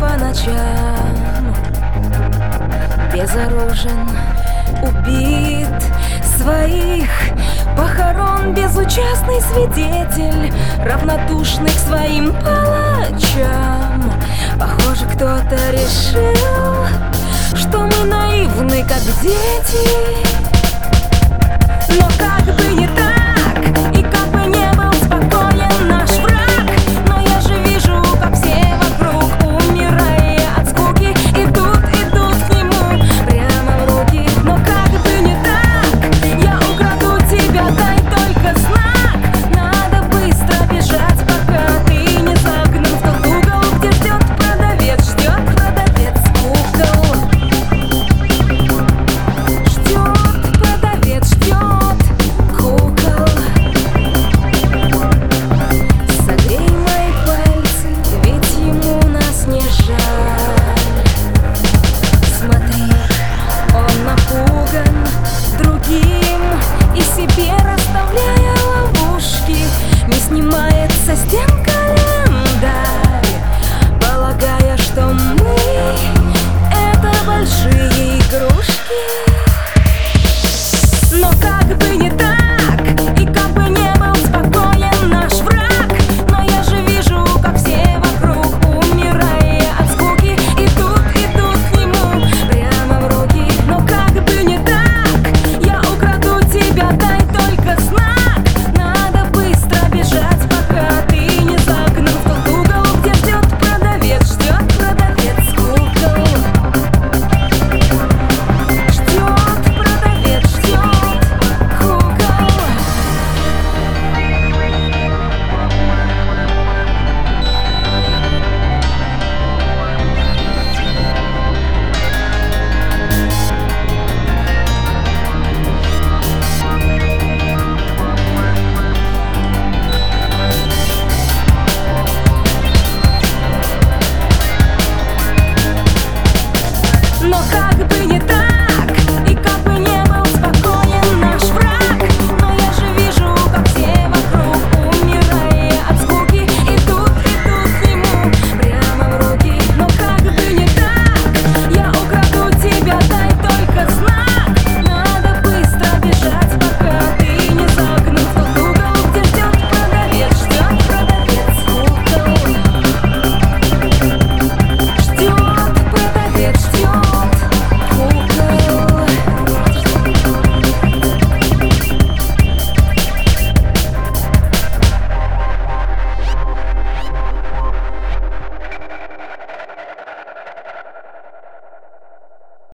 по ночам. Безоружен, убит своих похорон Безучастный свидетель, равнодушный к своим палачам. Похоже, кто-то решил, что мы наивны, как дети. Но как бы не так со стенкой